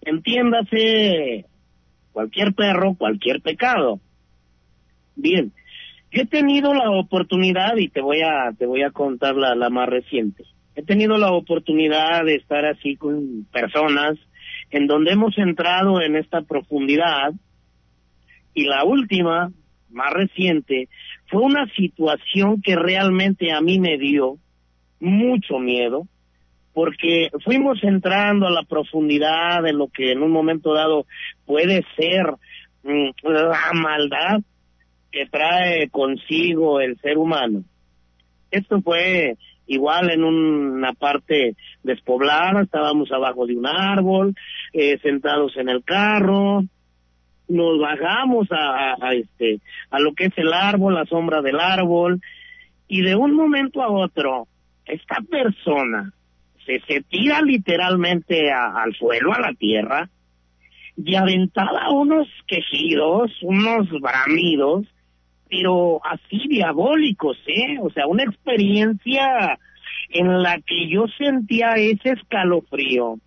Entiéndase, cualquier perro, cualquier pecado. Bien, yo he tenido la oportunidad y te voy a te voy a contar la, la más reciente. He tenido la oportunidad de estar así con personas en donde hemos entrado en esta profundidad y la última, más reciente, fue una situación que realmente a mí me dio mucho miedo porque fuimos entrando a la profundidad de lo que en un momento dado puede ser mm, la maldad que trae consigo el ser humano. Esto fue igual en una parte despoblada, estábamos abajo de un árbol, eh, sentados en el carro, nos bajamos a, este a lo que es el árbol, la sombra del árbol, y de un momento a otro, esta persona se, se tira literalmente a, al suelo, a la tierra, y aventaba unos quejidos, unos bramidos, pero así diabólicos, ¿eh? O sea, una experiencia en la que yo sentía ese escalofrío.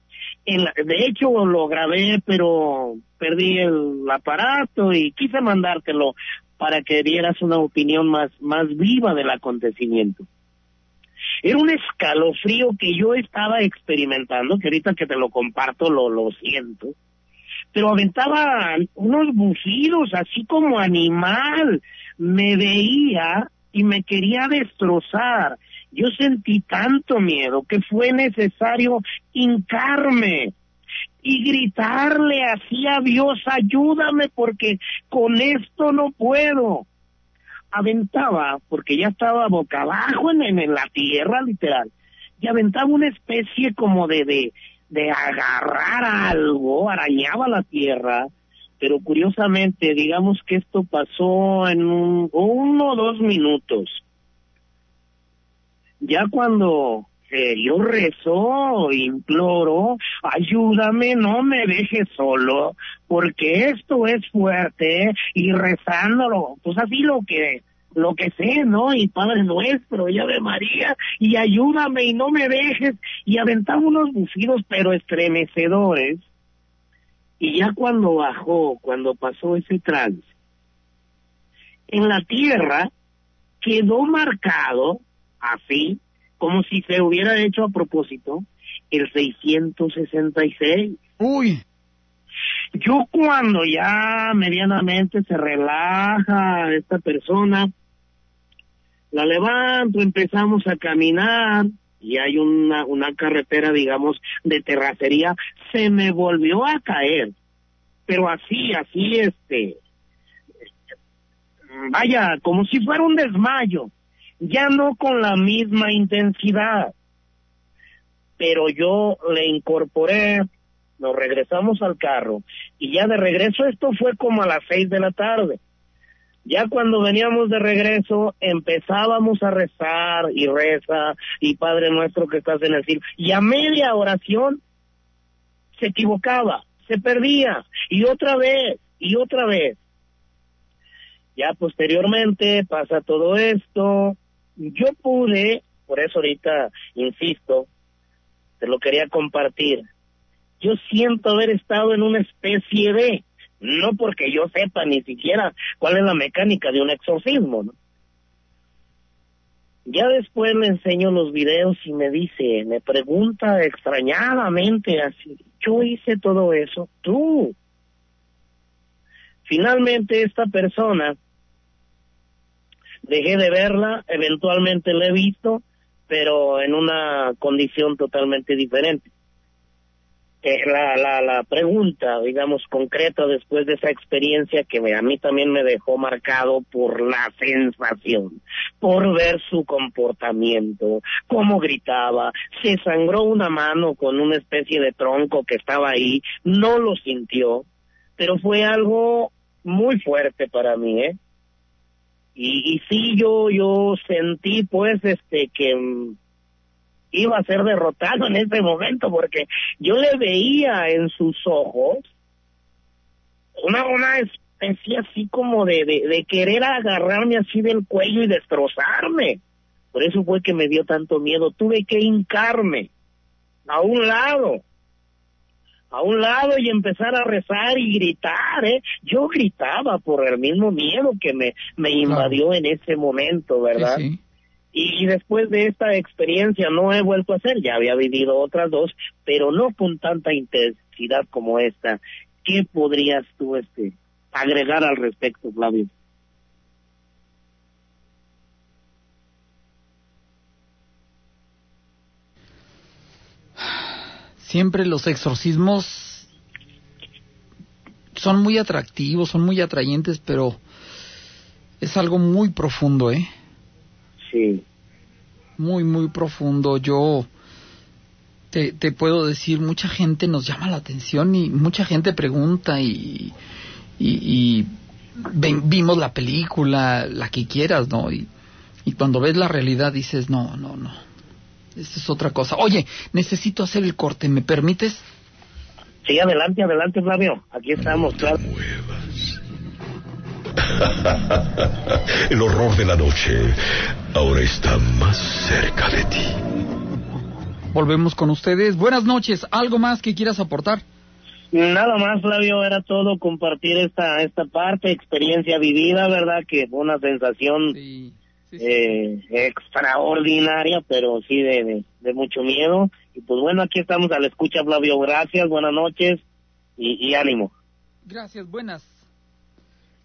De hecho, lo grabé, pero perdí el aparato y quise mandártelo para que dieras una opinión más, más viva del acontecimiento. Era un escalofrío que yo estaba experimentando, que ahorita que te lo comparto lo, lo siento, pero aventaba unos bufidos así como animal, me veía y me quería destrozar. Yo sentí tanto miedo que fue necesario hincarme y gritarle así a Dios, ayúdame porque con esto no puedo. Aventaba, porque ya estaba boca abajo en, en la tierra literal, y aventaba una especie como de, de, agarrar algo, arañaba la tierra, pero curiosamente, digamos que esto pasó en un, uno o dos minutos. Ya cuando eh, yo rezo, imploro, ayúdame, no me dejes solo, porque esto es fuerte, y rezándolo, pues así lo que lo que sé, ¿no? Y Padre Nuestro, y Ave María, y ayúdame y no me dejes, y aventaba unos bufidos pero estremecedores, y ya cuando bajó, cuando pasó ese trance, en la tierra quedó marcado, así, como si se hubiera hecho a propósito, el 666. Uy. Yo cuando ya medianamente se relaja esta persona, la levanto, empezamos a caminar y hay una, una carretera, digamos, de terracería, se me volvió a caer, pero así, así, este, vaya, como si fuera un desmayo, ya no con la misma intensidad, pero yo le incorporé, nos regresamos al carro y ya de regreso esto fue como a las seis de la tarde. Ya cuando veníamos de regreso empezábamos a rezar y reza y Padre nuestro que estás en el cielo. Y a media oración se equivocaba, se perdía y otra vez y otra vez. Ya posteriormente pasa todo esto, yo pude, por eso ahorita insisto, te lo quería compartir, yo siento haber estado en una especie de no porque yo sepa ni siquiera cuál es la mecánica de un exorcismo. Ya después le enseño los videos y me dice, me pregunta extrañadamente así, yo hice todo eso, tú. Finalmente esta persona, dejé de verla, eventualmente la he visto, pero en una condición totalmente diferente la, la, la pregunta, digamos, concreta después de esa experiencia que me, a mí también me dejó marcado por la sensación, por ver su comportamiento, cómo gritaba, se sangró una mano con una especie de tronco que estaba ahí, no lo sintió, pero fue algo muy fuerte para mí, ¿eh? Y, y sí, yo, yo sentí pues este que mm, iba a ser derrotado en ese momento porque yo le veía en sus ojos una, una especie así como de, de, de querer agarrarme así del cuello y destrozarme. Por eso fue que me dio tanto miedo. Tuve que hincarme a un lado, a un lado y empezar a rezar y gritar, ¿eh? Yo gritaba por el mismo miedo que me, me invadió en ese momento, ¿verdad? Sí, sí. Y después de esta experiencia no he vuelto a hacer, ya había vivido otras dos, pero no con tanta intensidad como esta. ¿Qué podrías tú este agregar al respecto, Flavio? Siempre los exorcismos son muy atractivos, son muy atrayentes, pero es algo muy profundo, ¿eh? Sí, Muy, muy profundo. Yo te, te puedo decir, mucha gente nos llama la atención y mucha gente pregunta y, y, y ven- vimos la película, la que quieras, ¿no? Y, y cuando ves la realidad dices, no, no, no. Esto es otra cosa. Oye, necesito hacer el corte, ¿me permites? sí, adelante, adelante, Flavio. Aquí estamos, claro. muevas. El horror de la noche ahora está más cerca de ti. Volvemos con ustedes. Buenas noches. ¿Algo más que quieras aportar? Nada más, Flavio, era todo compartir esta esta parte, experiencia vivida, ¿verdad? Que fue una sensación Sí, eh, extraordinaria, pero sí de, de, de mucho miedo. Y pues bueno, aquí estamos a la escucha, Flavio. Gracias, buenas noches y, y ánimo. Gracias, buenas.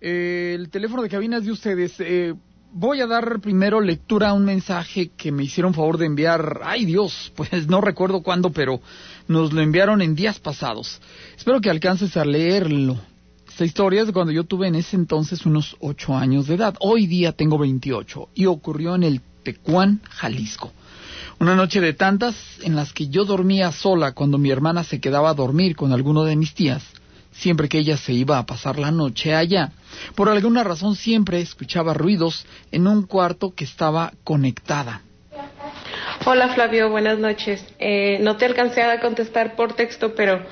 Eh, el teléfono de cabina es de ustedes. Eh, voy a dar primero lectura a un mensaje que me hicieron favor de enviar. Ay Dios, pues no recuerdo cuándo, pero nos lo enviaron en días pasados. Espero que alcances a leerlo. Esta historia es cuando yo tuve en ese entonces unos ocho años de edad. Hoy día tengo 28 y ocurrió en el Tecuán, Jalisco. Una noche de tantas en las que yo dormía sola cuando mi hermana se quedaba a dormir con alguno de mis tías, siempre que ella se iba a pasar la noche allá. Por alguna razón siempre escuchaba ruidos en un cuarto que estaba conectada. Hola Flavio, buenas noches. Eh, no te alcancé a contestar por texto, pero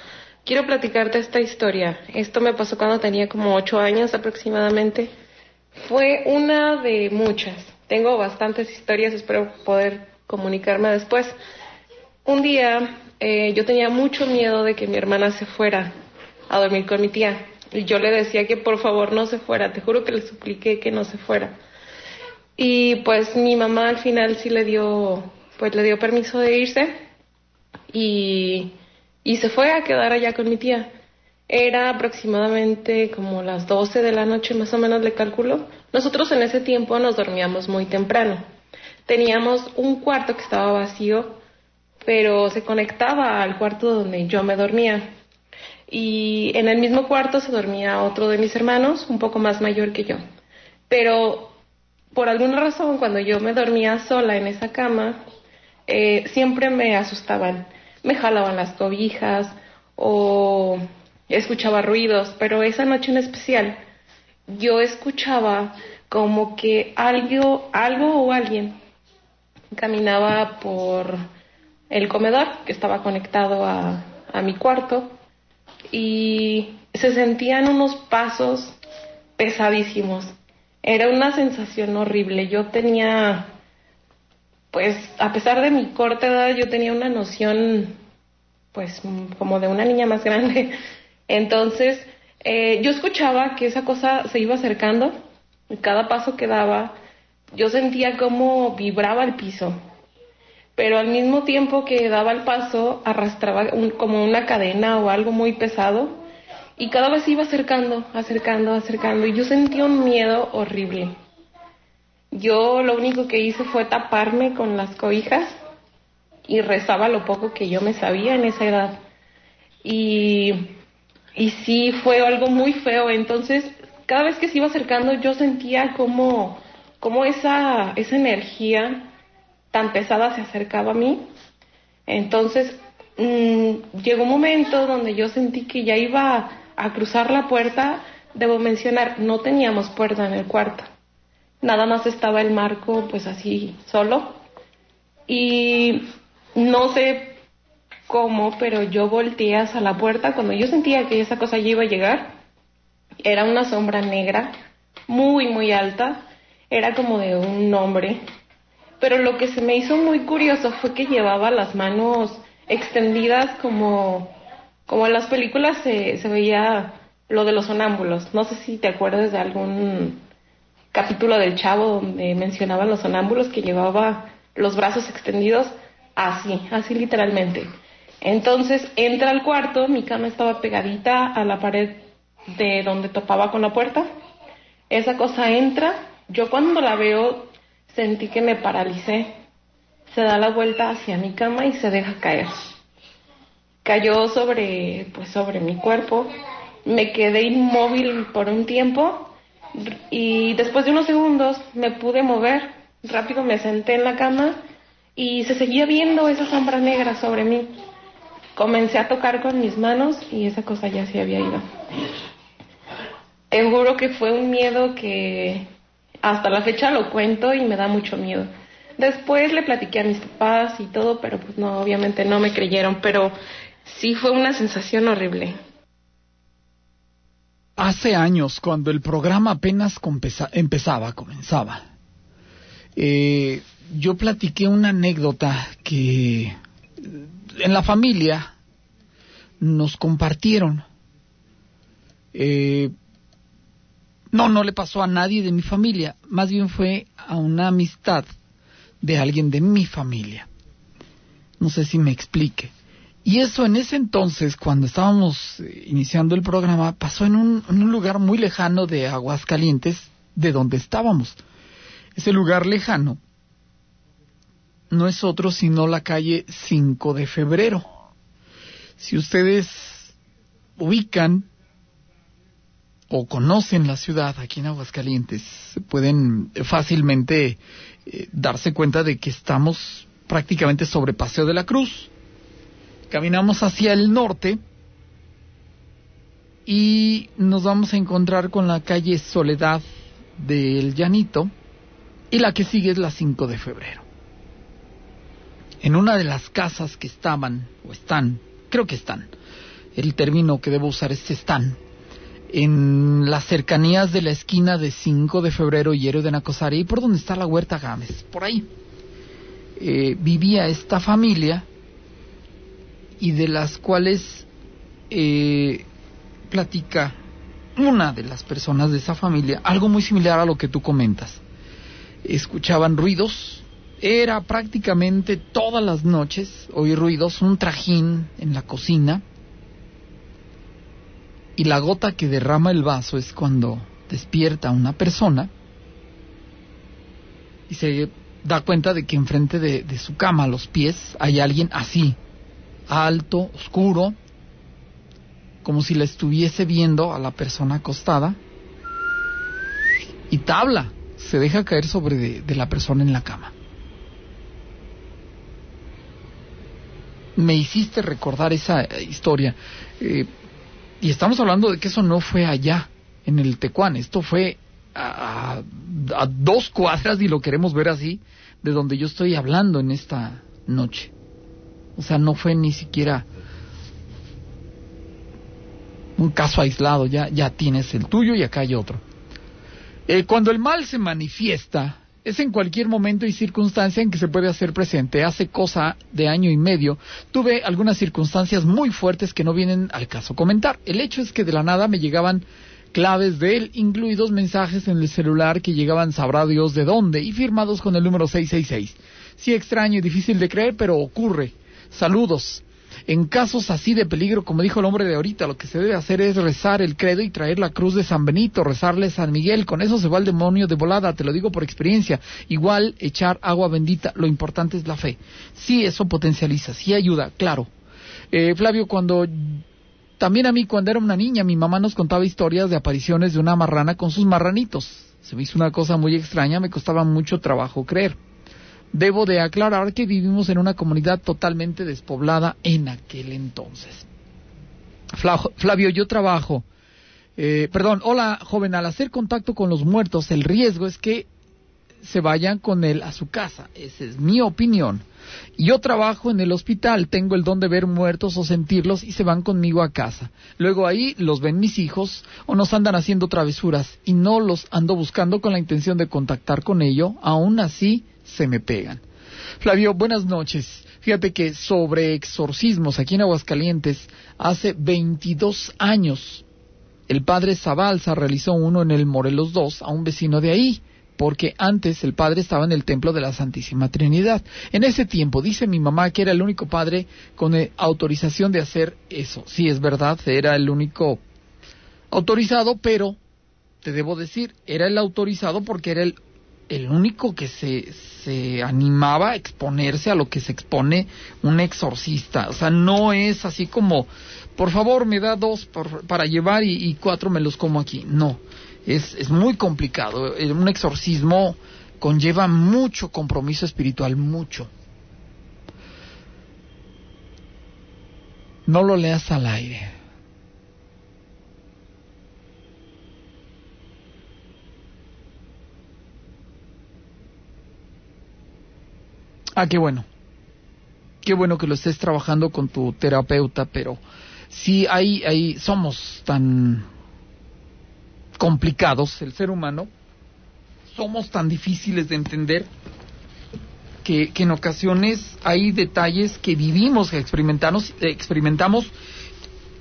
quiero platicarte esta historia. Esto me pasó cuando tenía como ocho años aproximadamente. Fue una de muchas. Tengo bastantes historias, espero poder comunicarme después. Un día eh, yo tenía mucho miedo de que mi hermana se fuera a dormir con mi tía. Y yo le decía que por favor no se fuera. Te juro que le supliqué que no se fuera. Y pues mi mamá al final sí le dio, pues le dio permiso de irse y, y se fue a quedar allá con mi tía. Era aproximadamente como las 12 de la noche, más o menos le calculo. Nosotros en ese tiempo nos dormíamos muy temprano. Teníamos un cuarto que estaba vacío, pero se conectaba al cuarto donde yo me dormía. Y en el mismo cuarto se dormía otro de mis hermanos, un poco más mayor que yo. Pero por alguna razón, cuando yo me dormía sola en esa cama, eh, siempre me asustaban. Me jalaban las cobijas o escuchaba ruidos, pero esa noche en especial yo escuchaba como que algo, algo o alguien caminaba por el comedor que estaba conectado a, a mi cuarto y se sentían unos pasos pesadísimos. Era una sensación horrible. Yo tenía, pues, a pesar de mi corta edad, yo tenía una noción, pues, como de una niña más grande. Entonces, eh, yo escuchaba que esa cosa se iba acercando y cada paso que daba, yo sentía como vibraba el piso. Pero al mismo tiempo que daba el paso, arrastraba un- como una cadena o algo muy pesado y cada vez se iba acercando, acercando, acercando y yo sentía un miedo horrible. Yo lo único que hice fue taparme con las cobijas y rezaba lo poco que yo me sabía en esa edad. Y, y sí fue algo muy feo, entonces cada vez que se iba acercando yo sentía como, cómo esa, esa energía tan pesada se acercaba a mí. Entonces, mm, llegó un momento donde yo sentí que ya iba a cruzar la puerta. Debo mencionar, no teníamos puerta en el cuarto. Nada más estaba el marco, pues así, solo. Y no sé cómo, pero yo volteé hacia la puerta cuando yo sentía que esa cosa ya iba a llegar. Era una sombra negra, muy, muy alta era como de un hombre. Pero lo que se me hizo muy curioso fue que llevaba las manos extendidas como, como en las películas se, se veía lo de los sonámbulos. No sé si te acuerdas de algún capítulo del Chavo donde mencionaban los sonámbulos que llevaba los brazos extendidos así, así literalmente. Entonces entra al cuarto, mi cama estaba pegadita a la pared de donde topaba con la puerta. Esa cosa entra, yo cuando la veo sentí que me paralicé. Se da la vuelta hacia mi cama y se deja caer. Cayó sobre, pues sobre mi cuerpo. Me quedé inmóvil por un tiempo y después de unos segundos me pude mover. Rápido me senté en la cama y se seguía viendo esa sombra negra sobre mí. Comencé a tocar con mis manos y esa cosa ya se había ido. Te juro que fue un miedo que hasta la fecha lo cuento y me da mucho miedo. Después le platiqué a mis papás y todo, pero pues no, obviamente no me creyeron, pero sí fue una sensación horrible. Hace años, cuando el programa apenas empezaba, comenzaba, eh, yo platiqué una anécdota que en la familia nos compartieron. Eh, no, no le pasó a nadie de mi familia, más bien fue a una amistad de alguien de mi familia. No sé si me explique. Y eso en ese entonces, cuando estábamos eh, iniciando el programa, pasó en un, lugar muy lejano de Aguascalientes, de donde estábamos. Ese lugar lejano no es otro sino la calle 5 de febrero. Si ustedes ubican o conocen la ciudad aquí en Aguascalientes pueden fácilmente eh, darse cuenta de que estamos prácticamente sobre Paseo de la Cruz. Caminamos hacia el norte y nos vamos a encontrar con la calle Soledad del Llanito y la que sigue es la 5 de febrero. En una de las casas que estaban, o están, creo que están, el término que debo usar es están, en las cercanías de la esquina de 5 de febrero y Héroe de Nacosari, y por donde está la Huerta Gámez, por ahí, eh, vivía esta familia y de las cuales eh, platica una de las personas de esa familia algo muy similar a lo que tú comentas. Escuchaban ruidos, era prácticamente todas las noches oír ruidos, un trajín en la cocina, y la gota que derrama el vaso es cuando despierta una persona y se da cuenta de que enfrente de, de su cama, a los pies, hay alguien así, alto, oscuro, como si la estuviese viendo a la persona acostada, y tabla, se deja caer sobre de, la persona en la cama. Me hiciste recordar esa historia. Eh, y estamos hablando de que eso no fue allá, en el Tecuán, esto fue a, dos cuadras, y lo queremos ver así, de donde yo estoy hablando en esta noche. O sea, no fue ni siquiera un caso aislado, ya, ya tienes el tuyo y acá hay otro. Eh, cuando el mal se manifiesta, es en cualquier momento y circunstancia en que se puede hacer presente. Hace cosa de año y medio tuve algunas circunstancias muy fuertes que no vienen al caso comentar. El hecho es que de la nada me llegaban claves de él, incluidos mensajes en el celular que llegaban sabrá Dios de dónde y firmados con el número 666. Sí extraño y difícil de creer, pero ocurre. Saludos. En casos así de peligro, como dijo el hombre de ahorita, lo que se debe hacer es rezar el credo y traer la cruz de San Benito, rezarle San Miguel. Con eso se va el demonio de volada, te lo digo por experiencia. Igual echar agua bendita, lo importante es la fe. Sí, eso potencializa, sí ayuda, claro. Eh, Flavio, cuando también a mí, cuando era una niña, mi mamá nos contaba historias de apariciones de una marrana con sus marranitos. Se me hizo una cosa muy extraña, me costaba mucho trabajo creer. Debo de aclarar que vivimos en una comunidad totalmente despoblada en aquel entonces. Flavio, yo trabajo. Eh, perdón, hola joven, al hacer contacto con los muertos, el riesgo es que se vayan con él a su casa. Esa es mi opinión. Yo trabajo en el hospital, tengo el don de ver muertos o sentirlos y se van conmigo a casa. Luego ahí los ven mis hijos o nos andan haciendo travesuras y no los ando buscando con la intención de contactar con ellos, aún así se me pegan. Flavio, buenas noches. Fíjate que sobre exorcismos aquí en Aguascalientes, hace 22 años, el padre Zabalza realizó uno en el Morelos 2 a un vecino de ahí porque antes el padre estaba en el templo de la Santísima Trinidad. En ese tiempo, dice mi mamá que era el único padre con eh, autorización de hacer eso. Sí, es verdad, era el único autorizado, pero te debo decir, era el autorizado porque era el, el único que se, se animaba a exponerse a lo que se expone un exorcista. O sea, no es así como, por favor, me da dos para llevar y, y cuatro me los como aquí. No es, es muy complicado. Eh, un exorcismo conlleva mucho compromiso espiritual, mucho. No lo leas al aire. Ah, qué bueno. Qué bueno que lo estés trabajando con tu terapeuta, pero sí hay, hay, somos tan complicados, el ser humano, somos tan difíciles de entender que, en ocasiones hay detalles que vivimos, que experimentamos, experimentamos,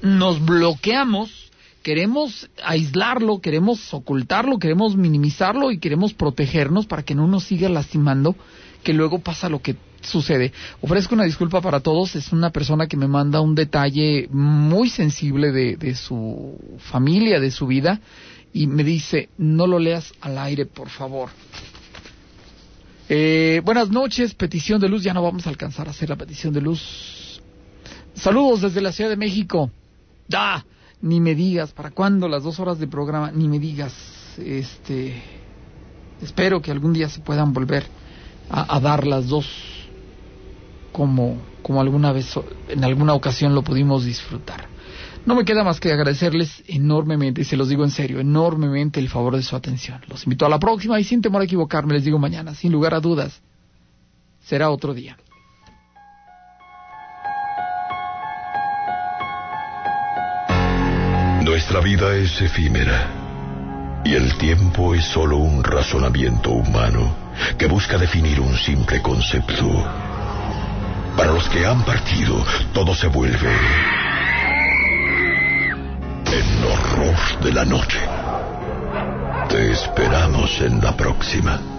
nos bloqueamos, queremos aislarlo, queremos ocultarlo, queremos minimizarlo y queremos protegernos para que no nos siga lastimando, que luego pasa lo que sucede. Ofrezco una disculpa para todos, es una persona que me manda un detalle muy sensible de, su familia, de su vida, y me dice, no lo leas al aire, por favor. Eh, buenas noches, petición de luz, ya no vamos a alcanzar a hacer la petición de luz. Saludos desde la Ciudad de México. Ya, ni me digas, ¿para cuándo las dos horas de programa? Ni me digas, este, espero que algún día se puedan volver a, dar las dos como, como alguna vez, en alguna ocasión lo pudimos disfrutar. No me queda más que agradecerles enormemente, y se los digo en serio, enormemente el favor de su atención. Los invito a la próxima y sin temor a equivocarme, les digo mañana, sin lugar a dudas, será otro día. Nuestra vida es efímera y el tiempo es solo un razonamiento humano que busca definir un simple concepto. Para los que han partido, todo se vuelve el horror de la noche. Te esperamos en la próxima.